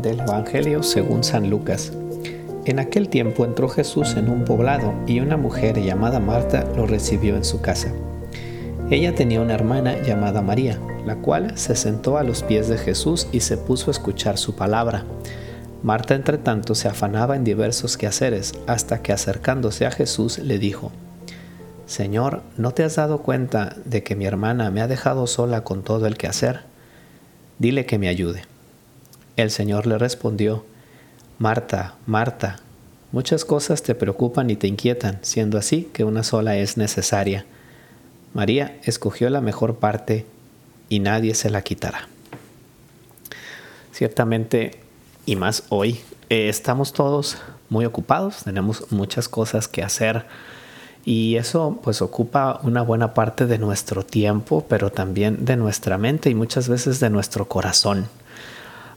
del Evangelio según San Lucas. En aquel tiempo entró Jesús en un poblado y una mujer llamada Marta lo recibió en su casa. Ella tenía una hermana llamada María, la cual se sentó a los pies de Jesús y se puso a escuchar su palabra. Marta, entre tanto, se afanaba en diversos quehaceres, hasta que acercándose a Jesús le dijo, Señor, ¿no te has dado cuenta de que mi hermana me ha dejado sola con todo el quehacer? Dile que me ayude. El Señor le respondió, Marta, Marta, muchas cosas te preocupan y te inquietan, siendo así que una sola es necesaria. María escogió la mejor parte y nadie se la quitará. Ciertamente, y más hoy, eh, estamos todos muy ocupados, tenemos muchas cosas que hacer y eso pues ocupa una buena parte de nuestro tiempo, pero también de nuestra mente y muchas veces de nuestro corazón.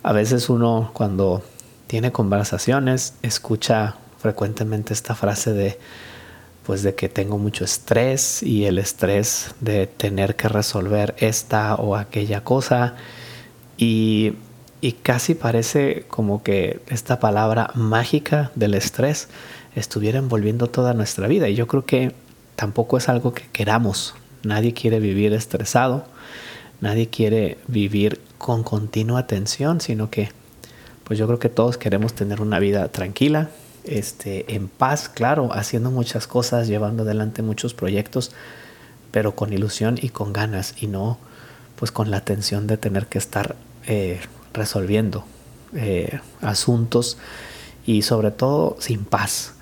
A veces uno cuando tiene conversaciones escucha frecuentemente esta frase de pues de que tengo mucho estrés y el estrés de tener que resolver esta o aquella cosa y, y casi parece como que esta palabra mágica del estrés estuviera envolviendo toda nuestra vida. Y yo creo que tampoco es algo que queramos. Nadie quiere vivir estresado, nadie quiere vivir con continua tensión, sino que pues yo creo que todos queremos tener una vida tranquila, este, en paz, claro, haciendo muchas cosas, llevando adelante muchos proyectos, pero con ilusión y con ganas y no pues con la tensión de tener que estar eh, resolviendo eh, asuntos y sobre todo sin paz.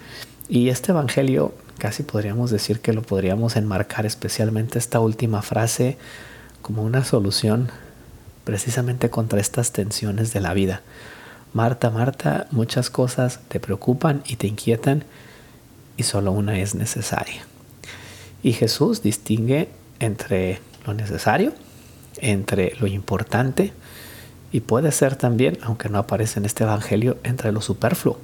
Y este Evangelio casi podríamos decir que lo podríamos enmarcar especialmente esta última frase como una solución precisamente contra estas tensiones de la vida. Marta, Marta, muchas cosas te preocupan y te inquietan y solo una es necesaria. Y Jesús distingue entre lo necesario, entre lo importante y puede ser también, aunque no aparece en este Evangelio, entre lo superfluo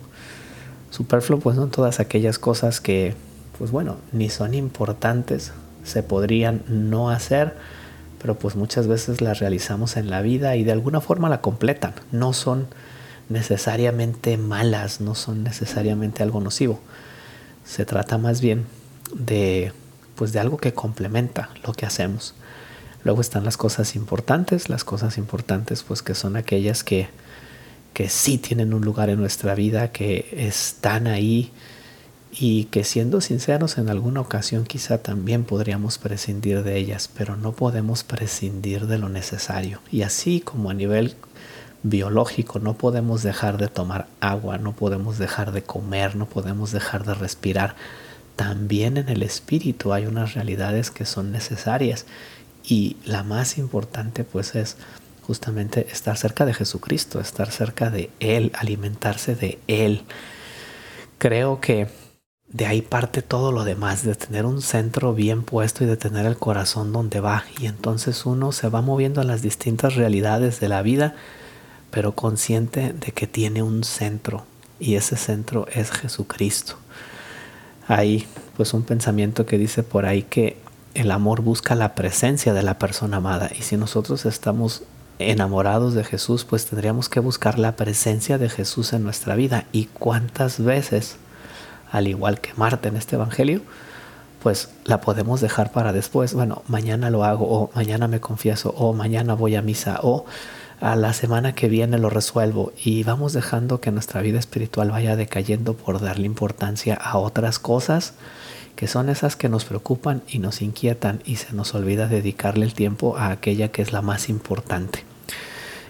Superfluo pues son todas aquellas cosas que pues bueno, ni son importantes, se podrían no hacer, pero pues muchas veces las realizamos en la vida y de alguna forma la completan. No son necesariamente malas, no son necesariamente algo nocivo. Se trata más bien de pues de algo que complementa lo que hacemos. Luego están las cosas importantes, las cosas importantes pues que son aquellas que que sí tienen un lugar en nuestra vida, que están ahí y que siendo sinceros en alguna ocasión quizá también podríamos prescindir de ellas, pero no podemos prescindir de lo necesario. Y así como a nivel biológico no podemos dejar de tomar agua, no podemos dejar de comer, no podemos dejar de respirar, también en el espíritu hay unas realidades que son necesarias y la más importante pues es justamente estar cerca de Jesucristo, estar cerca de Él, alimentarse de Él. Creo que de ahí parte todo lo demás, de tener un centro bien puesto y de tener el corazón donde va. Y entonces uno se va moviendo a las distintas realidades de la vida, pero consciente de que tiene un centro y ese centro es Jesucristo. Hay pues un pensamiento que dice por ahí que el amor busca la presencia de la persona amada y si nosotros estamos enamorados de Jesús, pues tendríamos que buscar la presencia de Jesús en nuestra vida. ¿Y cuántas veces, al igual que Marta en este Evangelio, pues la podemos dejar para después? Bueno, mañana lo hago, o mañana me confieso, o mañana voy a misa, o a la semana que viene lo resuelvo. Y vamos dejando que nuestra vida espiritual vaya decayendo por darle importancia a otras cosas que son esas que nos preocupan y nos inquietan y se nos olvida dedicarle el tiempo a aquella que es la más importante.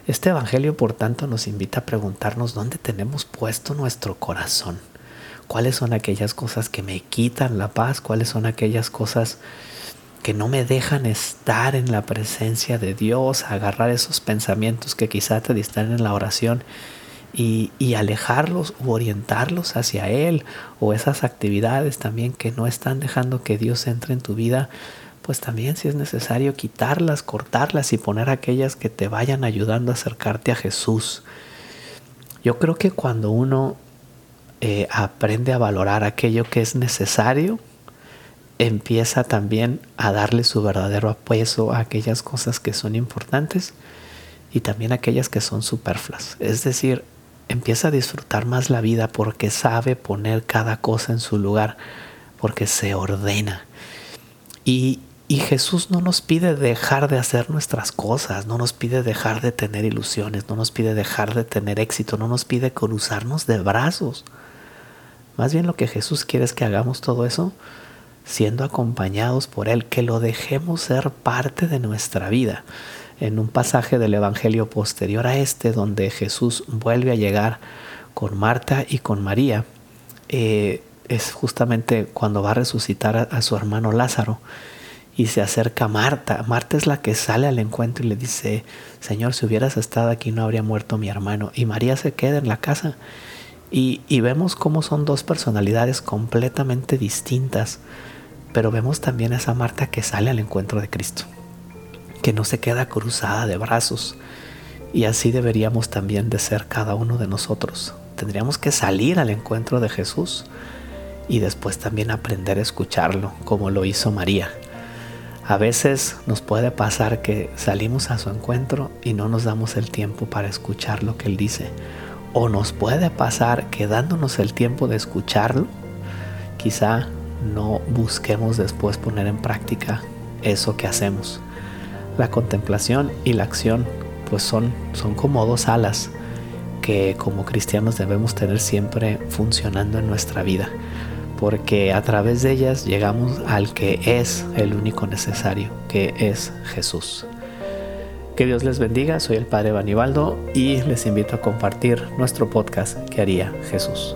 Este Evangelio, por tanto, nos invita a preguntarnos dónde tenemos puesto nuestro corazón. ¿Cuáles son aquellas cosas que me quitan la paz? ¿Cuáles son aquellas cosas que no me dejan estar en la presencia de Dios, agarrar esos pensamientos que quizá te distraen en la oración y, y, alejarlos u orientarlos hacia Él o esas actividades también que no están dejando que Dios entre en tu vida pues también si es necesario quitarlas, cortarlas y poner aquellas que te vayan ayudando a acercarte a Jesús. Yo creo que cuando uno eh, aprende a valorar aquello que es necesario, empieza también a darle su verdadero apoyo a aquellas cosas que son importantes y también aquellas que son superfluas. Es decir, empieza a disfrutar más la vida porque sabe poner cada cosa en su lugar, porque se ordena. Y, y Jesús no nos pide dejar de hacer nuestras cosas, no nos pide dejar de tener ilusiones, no nos pide dejar de tener éxito, no nos pide cruzarnos de brazos. Más bien lo que Jesús quiere es que hagamos todo eso siendo acompañados por Él, que lo dejemos ser parte de nuestra vida. En un pasaje del Evangelio posterior a este, donde Jesús vuelve a llegar con Marta y con María, eh, es justamente cuando va a resucitar a su hermano Lázaro y se acerca a Marta. Marta es la que sale al encuentro y le dice, Señor, si hubieras estado aquí no habría muerto mi hermano. Y María se queda en la casa. Y, vemos cómo son dos personalidades completamente distintas, pero vemos también a esa Marta que sale al encuentro de Cristo, que no se queda cruzada de brazos. Y así deberíamos también de ser cada uno de nosotros. Tendríamos que salir al encuentro de Jesús y después también aprender a escucharlo, como lo hizo María. A veces nos puede pasar que salimos a su encuentro y no nos damos el tiempo para escuchar lo que Él dice. O nos puede pasar que dándonos el tiempo de escucharlo, quizá no busquemos después poner en práctica eso que hacemos. La contemplación y la acción pues son, son como dos alas que como cristianos debemos tener siempre funcionando en nuestra vida porque a través de ellas llegamos al que es el único necesario, que es Jesús. Que Dios les bendiga, soy el Padre Banibaldo y les invito a compartir nuestro podcast que haría Jesús.